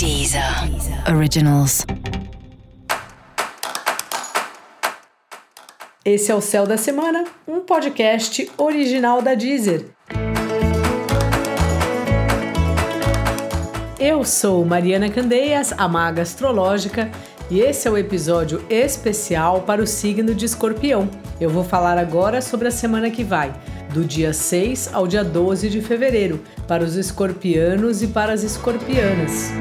Deezer Originals. Esse é o Céu da Semana, um podcast original da Deezer. Eu sou Mariana Candeias, a maga astrológica, e esse é o episódio especial para o signo de Escorpião. Eu vou falar agora sobre a semana que vai, do dia 6 ao dia 12 de fevereiro, para os escorpianos e para as escorpianas.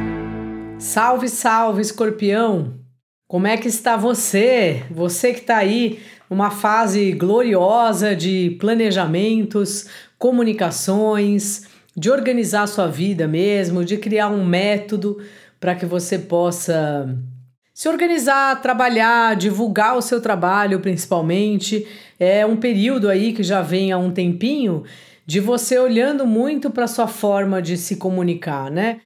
Salve, salve, escorpião! Como é que está você? Você que está aí numa fase gloriosa de planejamentos, comunicações, de organizar sua vida mesmo, de criar um método para que você possa se organizar, trabalhar, divulgar o seu trabalho principalmente. É um período aí que já vem há um tempinho de você olhando muito para sua forma de se comunicar, né?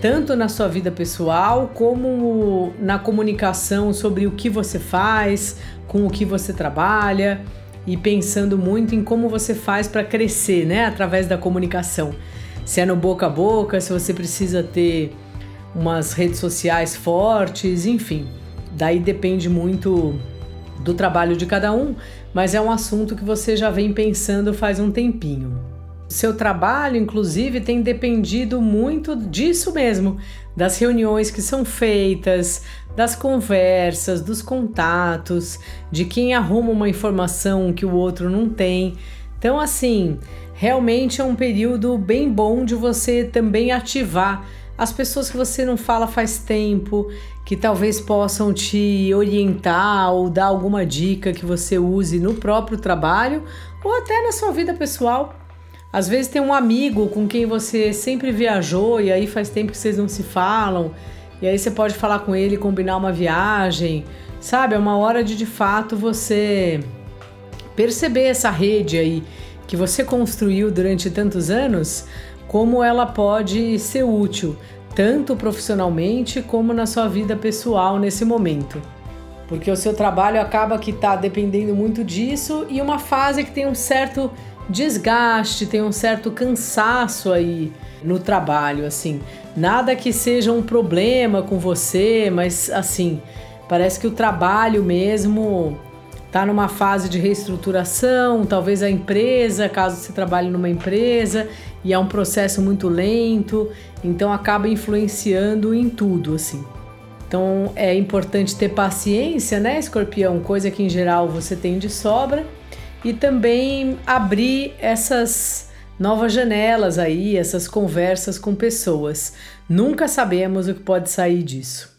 Tanto na sua vida pessoal como na comunicação sobre o que você faz, com o que você trabalha e pensando muito em como você faz para crescer, né, através da comunicação. Se é no boca a boca, se você precisa ter umas redes sociais fortes, enfim. Daí depende muito do trabalho de cada um, mas é um assunto que você já vem pensando faz um tempinho. Seu trabalho, inclusive, tem dependido muito disso mesmo, das reuniões que são feitas, das conversas, dos contatos, de quem arruma uma informação que o outro não tem. Então, assim, realmente é um período bem bom de você também ativar as pessoas que você não fala faz tempo, que talvez possam te orientar ou dar alguma dica que você use no próprio trabalho ou até na sua vida pessoal. Às vezes tem um amigo com quem você sempre viajou e aí faz tempo que vocês não se falam, e aí você pode falar com ele, combinar uma viagem, sabe? É uma hora de de fato você perceber essa rede aí que você construiu durante tantos anos, como ela pode ser útil, tanto profissionalmente como na sua vida pessoal nesse momento. Porque o seu trabalho acaba que está dependendo muito disso e uma fase que tem um certo desgaste, tem um certo cansaço aí no trabalho, assim. Nada que seja um problema com você, mas assim, parece que o trabalho mesmo tá numa fase de reestruturação, talvez a empresa, caso você trabalhe numa empresa, e é um processo muito lento, então acaba influenciando em tudo, assim. Então é importante ter paciência, né, escorpião? Coisa que em geral você tem de sobra e também abrir essas novas janelas aí, essas conversas com pessoas. Nunca sabemos o que pode sair disso.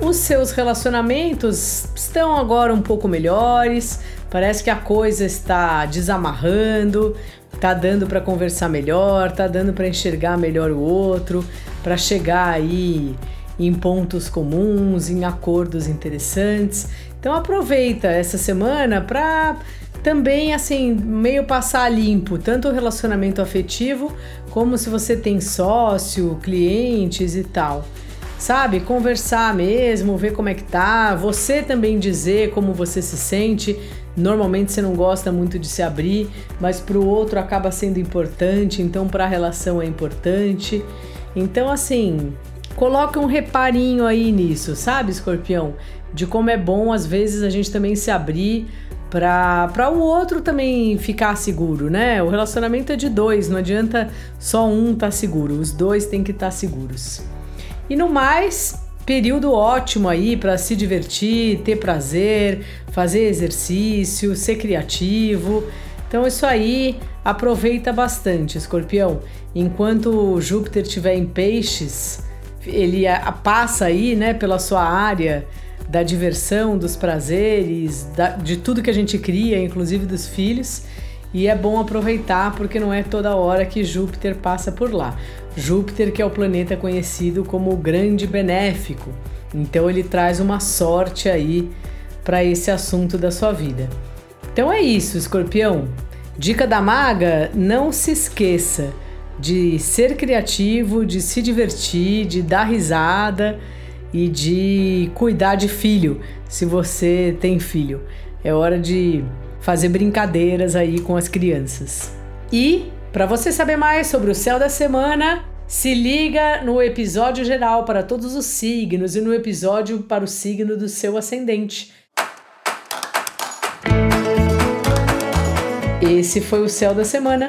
Os seus relacionamentos estão agora um pouco melhores, parece que a coisa está desamarrando, tá dando para conversar melhor, tá dando para enxergar melhor o outro, para chegar aí em pontos comuns, em acordos interessantes. Então aproveita essa semana para também assim meio passar limpo tanto o relacionamento afetivo como se você tem sócio, clientes e tal. Sabe, conversar mesmo, ver como é que tá, você também dizer como você se sente. Normalmente você não gosta muito de se abrir, mas para o outro acaba sendo importante, então para a relação é importante. Então assim, Coloca um reparinho aí nisso, sabe, escorpião? De como é bom às vezes a gente também se abrir para o outro também ficar seguro, né? O relacionamento é de dois, não adianta só um estar tá seguro, os dois têm que estar tá seguros. E no mais, período ótimo aí para se divertir, ter prazer, fazer exercício, ser criativo. Então isso aí aproveita bastante, escorpião. Enquanto Júpiter estiver em peixes, ele passa aí, né, pela sua área da diversão, dos prazeres, da, de tudo que a gente cria, inclusive dos filhos. E é bom aproveitar porque não é toda hora que Júpiter passa por lá. Júpiter, que é o planeta conhecido como o grande benéfico. Então ele traz uma sorte aí para esse assunto da sua vida. Então é isso, escorpião. Dica da maga: não se esqueça de ser criativo, de se divertir, de dar risada e de cuidar de filho, se você tem filho. É hora de fazer brincadeiras aí com as crianças. E para você saber mais sobre o céu da semana, se liga no episódio geral para todos os signos e no episódio para o signo do seu ascendente. Esse foi o Céu da Semana,